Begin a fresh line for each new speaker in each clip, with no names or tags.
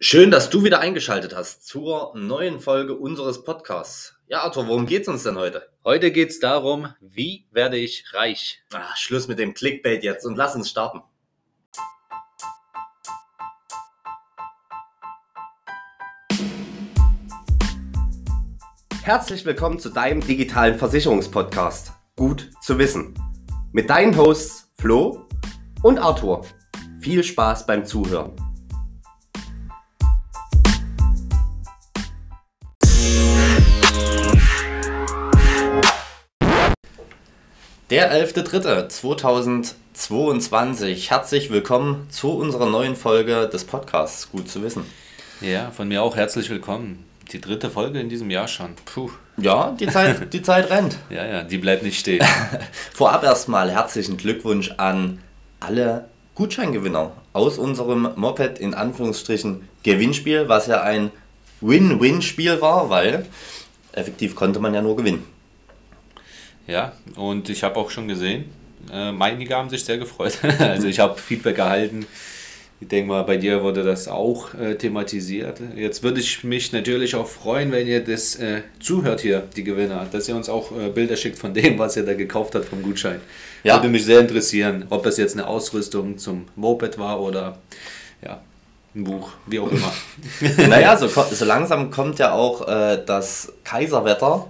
Schön, dass du wieder eingeschaltet hast zur neuen Folge unseres Podcasts. Ja, Arthur, worum geht's uns denn heute?
Heute geht's darum, wie werde ich reich?
Ah, Schluss mit dem Clickbait jetzt und lass uns starten. Herzlich willkommen zu deinem digitalen Versicherungspodcast. Gut zu wissen. Mit deinen Hosts Flo und Arthur. Viel Spaß beim Zuhören. Der 11.03.2022. Herzlich willkommen zu unserer neuen Folge des Podcasts. Gut zu wissen.
Ja, von mir auch herzlich willkommen. Die dritte Folge in diesem Jahr schon. Puh.
Ja, die Zeit, die Zeit rennt.
Ja, ja, die bleibt nicht stehen.
Vorab erstmal herzlichen Glückwunsch an alle Gutscheingewinner aus unserem Moped in Anführungsstrichen Gewinnspiel, was ja ein Win-Win-Spiel war, weil effektiv konnte man ja nur gewinnen.
Ja, und ich habe auch schon gesehen, äh, einige haben sich sehr gefreut. also ich habe Feedback erhalten. Ich denke mal, bei dir wurde das auch äh, thematisiert. Jetzt würde ich mich natürlich auch freuen, wenn ihr das äh, zuhört hier, die Gewinner, dass ihr uns auch äh, Bilder schickt von dem, was ihr da gekauft habt vom Gutschein. Ja. Würde mich sehr interessieren, ob das jetzt eine Ausrüstung zum Moped war oder ja, ein Buch, wie auch immer.
naja, so, so langsam kommt ja auch äh, das Kaiserwetter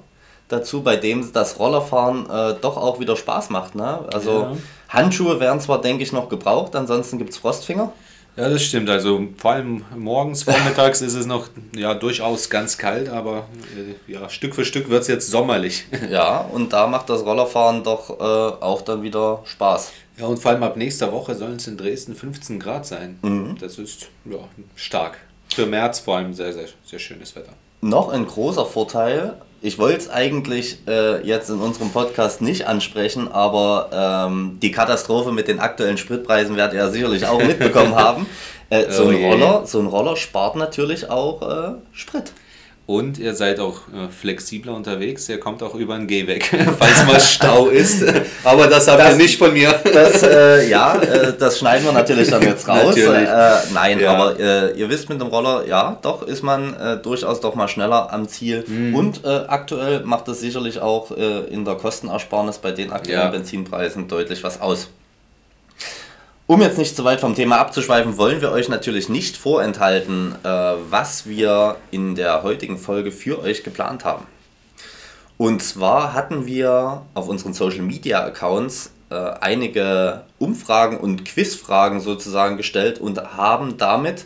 dazu, bei dem das Rollerfahren äh, doch auch wieder Spaß macht. Ne? Also ja. Handschuhe werden zwar, denke ich, noch gebraucht, ansonsten gibt es Frostfinger.
Ja, das stimmt. Also vor allem morgens, vormittags ist es noch ja, durchaus ganz kalt, aber äh, ja, Stück für Stück wird es jetzt sommerlich.
Ja, und da macht das Rollerfahren doch äh, auch dann wieder Spaß.
Ja, und vor allem ab nächster Woche sollen es in Dresden 15 Grad sein. Mhm. Das ist ja, stark. Für März vor allem sehr, sehr, sehr schönes Wetter.
Noch ein großer Vorteil, ich wollte es eigentlich äh, jetzt in unserem Podcast nicht ansprechen, aber ähm, die Katastrophe mit den aktuellen Spritpreisen werdet ihr ja sicherlich auch mitbekommen haben. Äh, so, oh ein Roller, so ein Roller spart natürlich auch äh, Sprit.
Und ihr seid auch äh, flexibler unterwegs. Ihr kommt auch über den Gehweg, falls mal Stau ist. Aber das habt ihr nicht von mir.
Das, äh, ja, äh, das schneiden wir natürlich dann jetzt raus. Äh, nein, ja. aber äh, ihr wisst mit dem Roller, ja, doch ist man äh, durchaus doch mal schneller am Ziel. Mhm. Und aktuell macht es sicherlich auch in der Kostenersparnis bei den aktuellen ja. Benzinpreisen deutlich was aus. Um jetzt nicht zu weit vom Thema abzuschweifen, wollen wir euch natürlich nicht vorenthalten, äh, was wir in der heutigen Folge für euch geplant haben. Und zwar hatten wir auf unseren Social Media Accounts äh, einige Umfragen und Quizfragen sozusagen gestellt und haben damit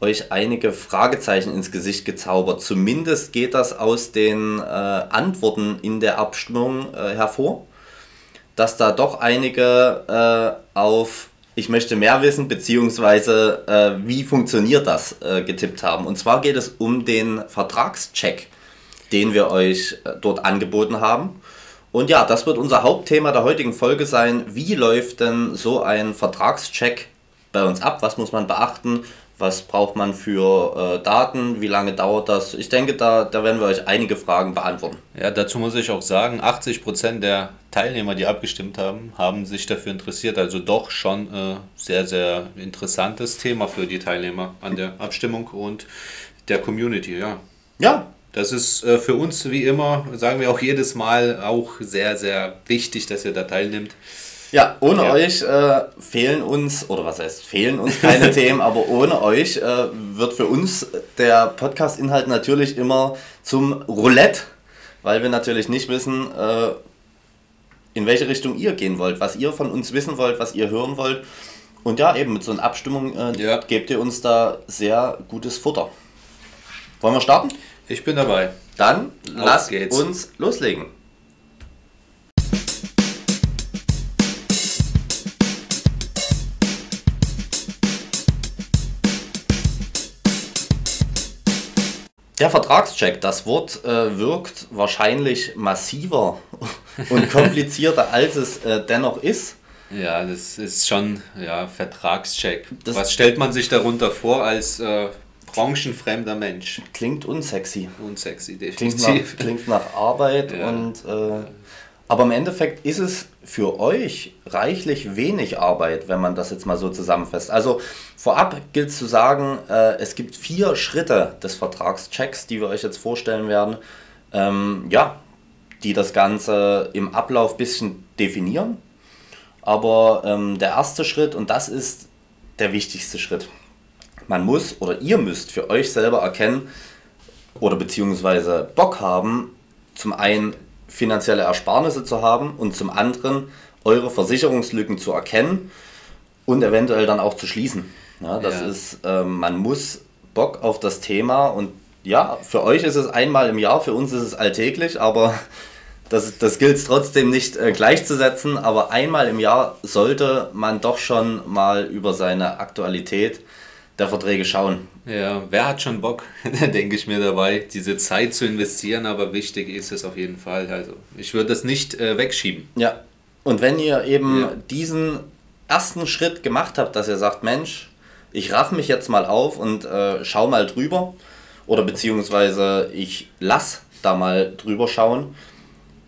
euch einige Fragezeichen ins Gesicht gezaubert. Zumindest geht das aus den äh, Antworten in der Abstimmung äh, hervor, dass da doch einige äh, auf ich möchte mehr wissen, beziehungsweise äh, wie funktioniert das, äh, getippt haben. Und zwar geht es um den Vertragscheck, den wir euch äh, dort angeboten haben. Und ja, das wird unser Hauptthema der heutigen Folge sein. Wie läuft denn so ein Vertragscheck bei uns ab? Was muss man beachten? Was braucht man für äh, Daten? Wie lange dauert das? Ich denke, da, da werden wir euch einige Fragen beantworten.
Ja, dazu muss ich auch sagen, 80% der Teilnehmer, die abgestimmt haben, haben sich dafür interessiert. Also doch schon äh, sehr, sehr interessantes Thema für die Teilnehmer an der Abstimmung und der Community, ja.
Ja.
Das ist äh, für uns wie immer, sagen wir auch jedes Mal, auch sehr, sehr wichtig, dass ihr da teilnimmt.
Ja, ohne ja. euch äh, fehlen uns, oder was heißt, fehlen uns keine Themen, aber ohne euch äh, wird für uns der Podcast-Inhalt natürlich immer zum Roulette, weil wir natürlich nicht wissen, äh, in welche Richtung ihr gehen wollt, was ihr von uns wissen wollt, was ihr hören wollt. Und ja, eben mit so einer Abstimmung äh, ja. gebt ihr uns da sehr gutes Futter. Wollen wir starten?
Ich bin dabei.
Dann Auf lasst geht's. uns loslegen. Der Vertragscheck, das Wort äh, wirkt wahrscheinlich massiver und komplizierter, als es äh, dennoch ist.
Ja, das ist schon ja, Vertragscheck. Das Was stellt man sich darunter vor als äh, branchenfremder Mensch?
Klingt unsexy.
Unsexy,
definitiv. Klingt nach, klingt nach Arbeit ja. und äh, Aber im Endeffekt ist es für euch reichlich wenig Arbeit, wenn man das jetzt mal so zusammenfasst. Also vorab gilt zu sagen, äh, es gibt vier Schritte des Vertragschecks, die wir euch jetzt vorstellen werden. Ähm, ja, die das Ganze im Ablauf ein bisschen definieren. Aber ähm, der erste Schritt, und das ist der wichtigste Schritt, man muss oder ihr müsst für euch selber erkennen oder beziehungsweise Bock haben, zum einen finanzielle Ersparnisse zu haben und zum anderen eure Versicherungslücken zu erkennen und eventuell dann auch zu schließen. Ja, das ja. ist, äh, man muss Bock auf das Thema und ja, für euch ist es einmal im Jahr, für uns ist es alltäglich, aber das, das gilt es trotzdem nicht äh, gleichzusetzen. Aber einmal im Jahr sollte man doch schon mal über seine Aktualität der Verträge schauen.
Ja, wer hat schon Bock, denke ich mir dabei, diese Zeit zu investieren, aber wichtig ist es auf jeden Fall. Also ich würde das nicht äh, wegschieben.
Ja, und wenn ihr eben ja. diesen ersten Schritt gemacht habt, dass ihr sagt, Mensch, ich raff mich jetzt mal auf und äh, schau mal drüber, oder beziehungsweise ich lass da mal drüber schauen,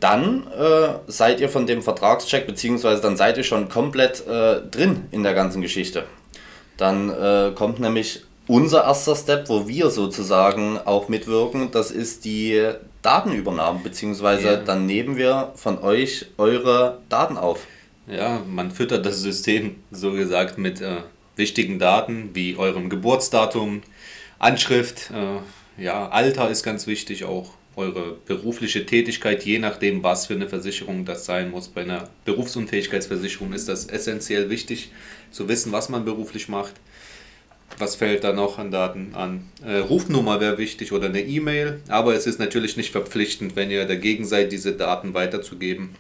dann äh, seid ihr von dem Vertragscheck, beziehungsweise dann seid ihr schon komplett äh, drin in der ganzen Geschichte. Dann äh, kommt nämlich unser erster Step, wo wir sozusagen auch mitwirken, das ist die Datenübernahme, beziehungsweise yeah. dann nehmen wir von euch eure Daten auf.
Ja, man füttert das System so gesagt mit äh, wichtigen Daten wie eurem Geburtsdatum, Anschrift, äh, ja, Alter ist ganz wichtig auch, eure berufliche Tätigkeit, je nachdem, was für eine Versicherung das sein muss. Bei einer Berufsunfähigkeitsversicherung ist das essentiell wichtig, zu wissen, was man beruflich macht. Was fällt da noch an Daten an? Äh, Rufnummer wäre wichtig oder eine E-Mail, aber es ist natürlich nicht verpflichtend, wenn ihr dagegen seid, diese Daten weiterzugeben.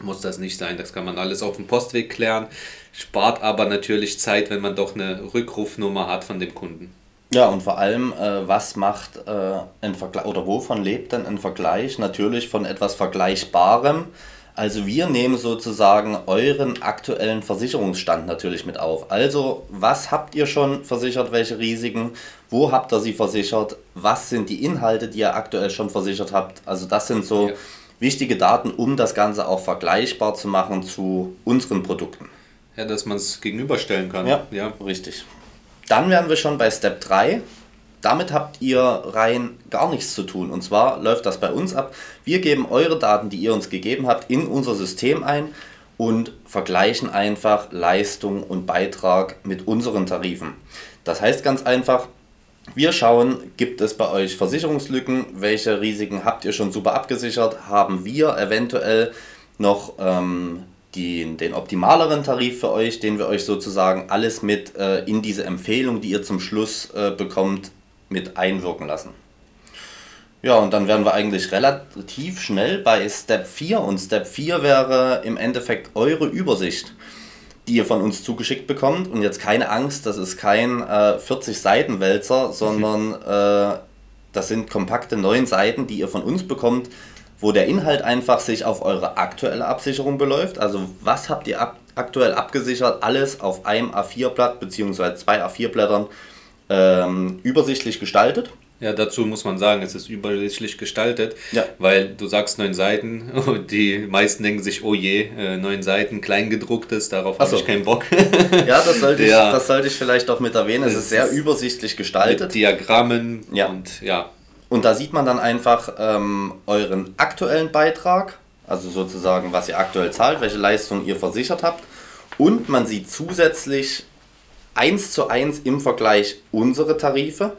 Muss das nicht sein, das kann man alles auf dem Postweg klären, spart aber natürlich Zeit, wenn man doch eine Rückrufnummer hat von dem Kunden.
Ja, und vor allem, äh, was macht äh, ein Vergleich oder wovon lebt denn ein Vergleich? Natürlich von etwas Vergleichbarem. Also wir nehmen sozusagen euren aktuellen Versicherungsstand natürlich mit auf. Also was habt ihr schon versichert, welche Risiken, wo habt ihr sie versichert, was sind die Inhalte, die ihr aktuell schon versichert habt. Also das sind so ja. wichtige Daten, um das Ganze auch vergleichbar zu machen zu unseren Produkten.
Ja, dass man es gegenüberstellen kann.
Ja, ja, richtig. Dann wären wir schon bei Step 3. Damit habt ihr rein gar nichts zu tun. Und zwar läuft das bei uns ab. Wir geben eure Daten, die ihr uns gegeben habt, in unser System ein und vergleichen einfach Leistung und Beitrag mit unseren Tarifen. Das heißt ganz einfach, wir schauen, gibt es bei euch Versicherungslücken, welche Risiken habt ihr schon super abgesichert, haben wir eventuell noch ähm, die, den optimaleren Tarif für euch, den wir euch sozusagen alles mit äh, in diese Empfehlung, die ihr zum Schluss äh, bekommt, mit einwirken lassen. Ja, und dann wären wir eigentlich relativ schnell bei Step 4 und Step 4 wäre im Endeffekt eure Übersicht, die ihr von uns zugeschickt bekommt. Und jetzt keine Angst, das ist kein äh, 40 Seiten Wälzer, sondern äh, das sind kompakte 9 Seiten, die ihr von uns bekommt, wo der Inhalt einfach sich auf eure aktuelle Absicherung beläuft. Also was habt ihr ab aktuell abgesichert? Alles auf einem A4-Blatt bzw. zwei A4-Blättern ähm, übersichtlich gestaltet.
Ja, dazu muss man sagen, es ist übersichtlich gestaltet, ja. weil du sagst neun Seiten und die meisten denken sich, oh je, äh, neun Seiten, kleingedrucktes, darauf habe so. ich keinen Bock.
ja, das sollte, ja. Ich, das sollte ich vielleicht auch mit erwähnen. Es, es ist sehr übersichtlich gestaltet. Mit
Diagrammen ja. und ja,
und da sieht man dann einfach ähm, euren aktuellen Beitrag, also sozusagen, was ihr aktuell zahlt, welche Leistung ihr versichert habt. Und man sieht zusätzlich eins zu eins im Vergleich unsere Tarife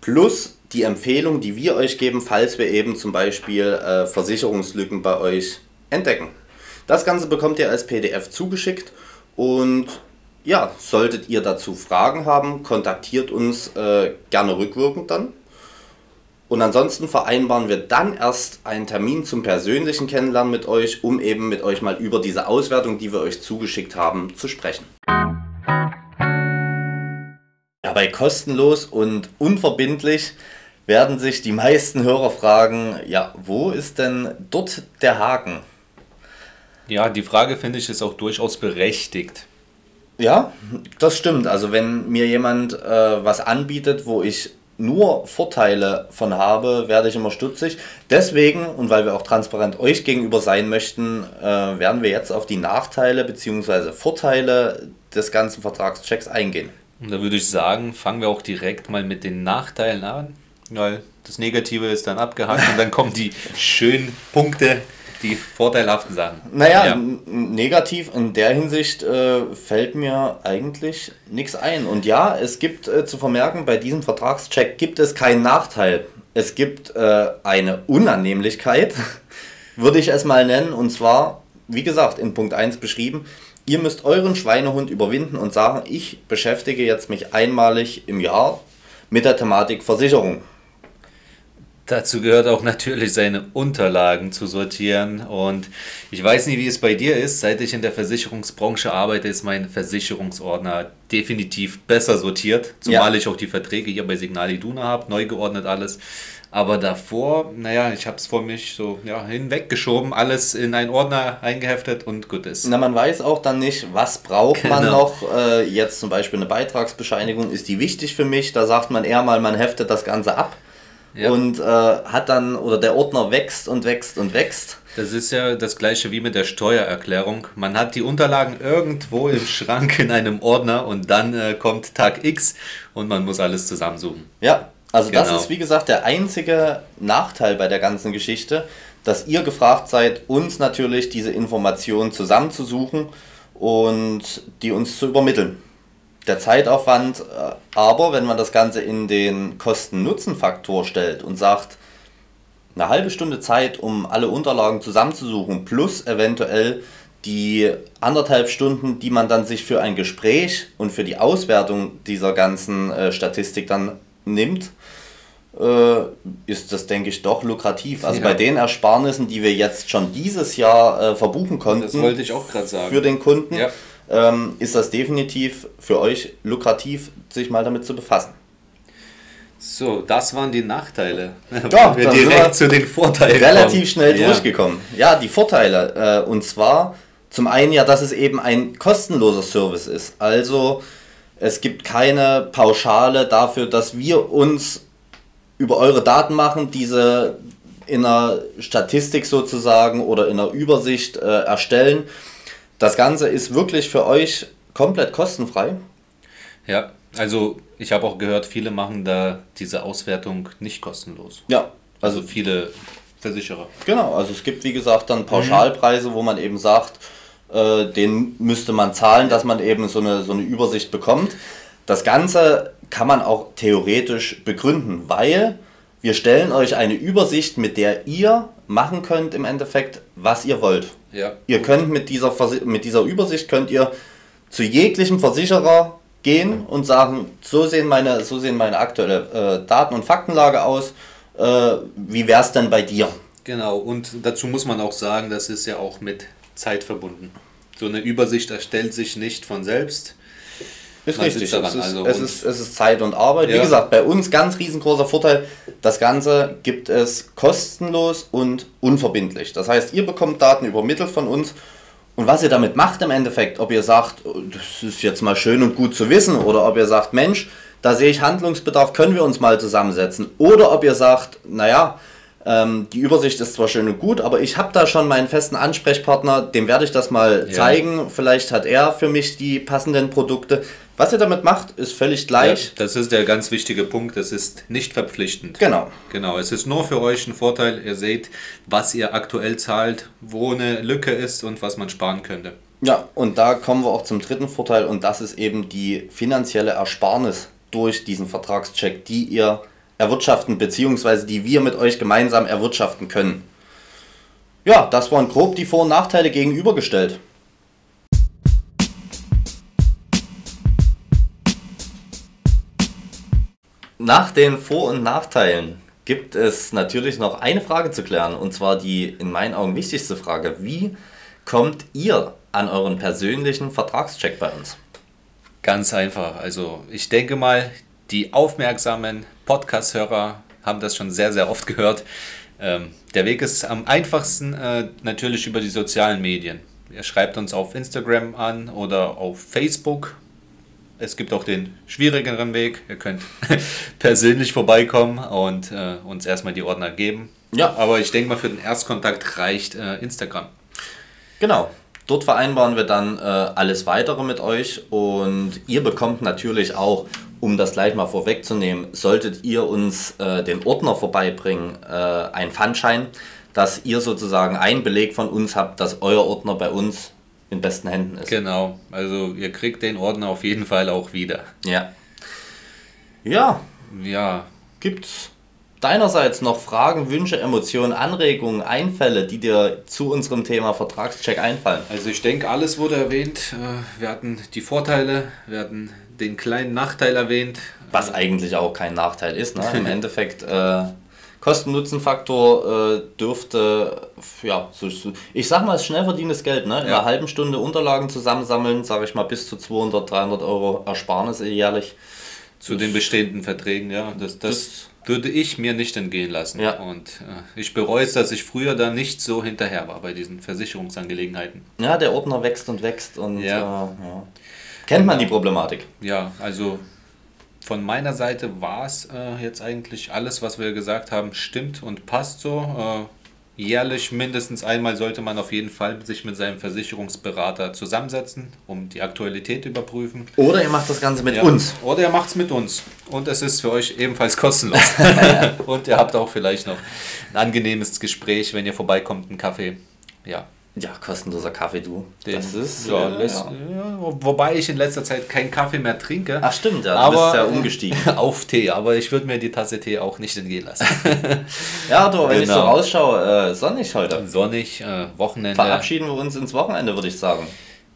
plus die Empfehlung, die wir euch geben, falls wir eben zum Beispiel äh, Versicherungslücken bei euch entdecken. Das Ganze bekommt ihr als PDF zugeschickt und ja, solltet ihr dazu Fragen haben, kontaktiert uns äh, gerne rückwirkend dann. Und ansonsten vereinbaren wir dann erst einen Termin zum persönlichen Kennenlernen mit euch, um eben mit euch mal über diese Auswertung, die wir euch zugeschickt haben, zu sprechen. Ja, bei kostenlos und unverbindlich werden sich die meisten Hörer fragen, ja, wo ist denn dort der Haken?
Ja, die Frage finde ich ist auch durchaus berechtigt.
Ja, das stimmt. Also wenn mir jemand äh, was anbietet, wo ich nur Vorteile von habe, werde ich immer stutzig. Deswegen, und weil wir auch transparent euch gegenüber sein möchten, äh, werden wir jetzt auf die Nachteile bzw. Vorteile des ganzen Vertragschecks eingehen.
Und da würde ich sagen, fangen wir auch direkt mal mit den Nachteilen an, weil das Negative ist dann abgehakt und dann kommen die schönen Punkte, die vorteilhaften Sachen.
Naja, ja. negativ in der Hinsicht äh, fällt mir eigentlich nichts ein. Und ja, es gibt äh, zu vermerken, bei diesem Vertragscheck gibt es keinen Nachteil. Es gibt äh, eine Unannehmlichkeit, würde ich es mal nennen. Und zwar, wie gesagt, in Punkt 1 beschrieben, ihr müsst euren Schweinehund überwinden und sagen, ich beschäftige jetzt mich einmalig im Jahr mit der Thematik Versicherung.
Dazu gehört auch natürlich seine Unterlagen zu sortieren. Und ich weiß nicht, wie es bei dir ist. Seit ich in der Versicherungsbranche arbeite, ist mein Versicherungsordner definitiv besser sortiert. Zumal ja. ich auch die Verträge hier bei Signal Iduna habe, neu geordnet alles. Aber davor, naja, ich habe es vor mich so ja, hinweggeschoben, alles in einen Ordner eingeheftet und gut ist.
Na, man weiß auch dann nicht, was braucht genau. man noch. Äh, jetzt zum Beispiel eine Beitragsbescheinigung, ist die wichtig für mich? Da sagt man eher mal, man heftet das Ganze ab ja. und äh, hat dann, oder der Ordner wächst und wächst und wächst.
Das ist ja das gleiche wie mit der Steuererklärung. Man hat die Unterlagen irgendwo im Schrank in einem Ordner und dann äh, kommt Tag X und man muss alles zusammensuchen.
Ja, also genau. das ist wie gesagt der einzige Nachteil bei der ganzen Geschichte, dass ihr gefragt seid, uns natürlich diese Informationen zusammenzusuchen und die uns zu übermitteln der Zeitaufwand, äh, aber wenn man das Ganze in den Kosten-Nutzen-Faktor stellt und sagt, eine halbe Stunde Zeit, um alle Unterlagen zusammenzusuchen, plus eventuell die anderthalb Stunden, die man dann sich für ein Gespräch und für die Auswertung dieser ganzen äh, Statistik dann nimmt, äh, ist das, denke ich, doch lukrativ. Also ja. bei den Ersparnissen, die wir jetzt schon dieses Jahr äh, verbuchen konnten, das
wollte ich auch gerade sagen.
für den Kunden, ja ähm, ist das definitiv für euch lukrativ, sich mal damit zu befassen.
So, das waren die Nachteile. Ja, wir direkt
zu den Vorteilen. Relativ kommen. schnell ja. durchgekommen. Ja, die Vorteile. Äh, und zwar zum einen ja, dass es eben ein kostenloser Service ist. Also es gibt keine Pauschale dafür, dass wir uns über eure Daten machen, diese in einer Statistik sozusagen oder in einer Übersicht äh, erstellen das Ganze ist wirklich für euch komplett kostenfrei.
Ja, also ich habe auch gehört, viele machen da diese Auswertung nicht kostenlos.
Ja.
Also viele Versicherer.
Genau, also es gibt wie gesagt dann Pauschalpreise, wo man eben sagt, äh, den müsste man zahlen, dass man eben so eine, so eine Übersicht bekommt. Das Ganze kann man auch theoretisch begründen, weil wir stellen euch eine Übersicht, mit der ihr machen könnt im Endeffekt, was ihr wollt. Ja. Ihr könnt mit dieser, mit dieser Übersicht könnt ihr zu jeglichem Versicherer gehen und sagen, so sehen meine, so sehen meine aktuelle äh, Daten- und Faktenlage aus. Äh, wie wäre es denn bei dir?
Genau, und dazu muss man auch sagen, das ist ja auch mit Zeit verbunden. So eine Übersicht erstellt sich nicht von selbst.
Ist Man richtig. Daran, es, ist, also es, ist, es ist Zeit und Arbeit. Ja. Wie gesagt, bei uns ganz riesengroßer Vorteil, das Ganze gibt es kostenlos und unverbindlich. Das heißt, ihr bekommt Daten übermittelt von uns und was ihr damit macht im Endeffekt, ob ihr sagt, oh, das ist jetzt mal schön und gut zu wissen oder ob ihr sagt, Mensch, da sehe ich Handlungsbedarf, können wir uns mal zusammensetzen. Oder ob ihr sagt, naja, ähm, die Übersicht ist zwar schön und gut, aber ich habe da schon meinen festen Ansprechpartner, dem werde ich das mal ja. zeigen. Vielleicht hat er für mich die passenden Produkte. Was ihr damit macht, ist völlig gleich. Ja,
das ist der ganz wichtige Punkt. Das ist nicht verpflichtend.
Genau.
Genau. Es ist nur für euch ein Vorteil. Ihr seht, was ihr aktuell zahlt, wo eine Lücke ist und was man sparen könnte.
Ja, und da kommen wir auch zum dritten Vorteil und das ist eben die finanzielle Ersparnis durch diesen Vertragscheck, die ihr erwirtschaften, beziehungsweise die wir mit euch gemeinsam erwirtschaften können. Ja, das waren grob die Vor- und Nachteile gegenübergestellt. Nach den Vor- und Nachteilen gibt es natürlich noch eine Frage zu klären, und zwar die in meinen Augen wichtigste Frage. Wie kommt ihr an euren persönlichen Vertragscheck bei uns?
Ganz einfach. Also ich denke mal, die aufmerksamen Podcast-Hörer haben das schon sehr, sehr oft gehört. Ähm, der Weg ist am einfachsten äh, natürlich über die sozialen Medien. Ihr schreibt uns auf Instagram an oder auf Facebook es gibt auch den schwierigeren Weg. Ihr könnt persönlich vorbeikommen und äh, uns erstmal die Ordner geben. Ja. Aber ich denke mal, für den Erstkontakt reicht äh, Instagram.
Genau. Dort vereinbaren wir dann äh, alles weitere mit euch und ihr bekommt natürlich auch, um das gleich mal vorwegzunehmen, solltet ihr uns äh, den Ordner vorbeibringen, äh, ein Pfandschein, dass ihr sozusagen einen Beleg von uns habt, dass euer Ordner bei uns in besten Händen ist.
Genau, also ihr kriegt den Ordner auf jeden Fall auch wieder.
Ja. Ja.
Ja.
Gibt's deinerseits noch Fragen, Wünsche, Emotionen, Anregungen, Einfälle, die dir zu unserem Thema Vertragscheck einfallen?
Also ich denke, alles wurde erwähnt. Äh, wir hatten die Vorteile, wir hatten den kleinen Nachteil erwähnt.
Was eigentlich auch kein Nachteil ist. Ne? Im Endeffekt äh, Kosten-Nutzen-Faktor äh, dürfte, ja, so, ich sag mal, es ist schnell verdientes Geld. Ne? In ja. einer halben Stunde Unterlagen zusammensammeln, sage ich mal, bis zu 200, 300 Euro Ersparnisse jährlich.
Zu das, den bestehenden Verträgen, ja. Das, das, das, würde ich mir nicht entgehen lassen. Ja. Und äh, ich bereue es, dass ich früher da nicht so hinterher war bei diesen Versicherungsangelegenheiten.
Ja, der Ordner wächst und wächst und ja. Äh, ja. Kennt man die Problematik.
Ja, also von meiner Seite war es äh, jetzt eigentlich alles, was wir gesagt haben, stimmt und passt so. Äh, jährlich mindestens einmal sollte man auf jeden Fall sich mit seinem Versicherungsberater zusammensetzen, um die Aktualität überprüfen.
Oder ihr macht das Ganze mit ja. uns.
Oder ihr macht es mit uns. Und es ist für euch ebenfalls kostenlos. und ihr habt auch vielleicht noch ein angenehmes Gespräch, wenn ihr vorbeikommt, einen Kaffee. Ja,
ja, kostenloser Kaffee, du.
Den, das ist. Ja, ja, ja. wobei ich in letzter Zeit keinen Kaffee mehr trinke.
Ach, stimmt, ja.
Du aber, bist ja umgestiegen. auf Tee, aber ich würde mir die Tasse Tee auch nicht entgehen lassen.
ja, du, wenn genau. ich so genau. rausschaue, äh, sonnig heute.
Sonnig, äh, Wochenende.
Verabschieden wir uns ins Wochenende, würde ich sagen.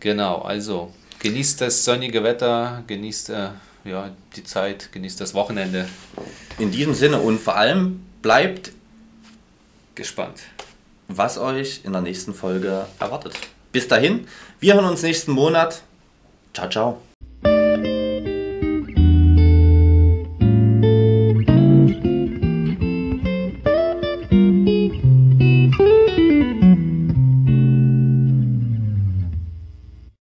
Genau, also genießt das sonnige Wetter, genießt äh, ja, die Zeit, genießt das Wochenende.
In diesem Sinne und vor allem bleibt
gespannt
was euch in der nächsten Folge erwartet. Bis dahin, wir hören uns nächsten Monat. Ciao, ciao.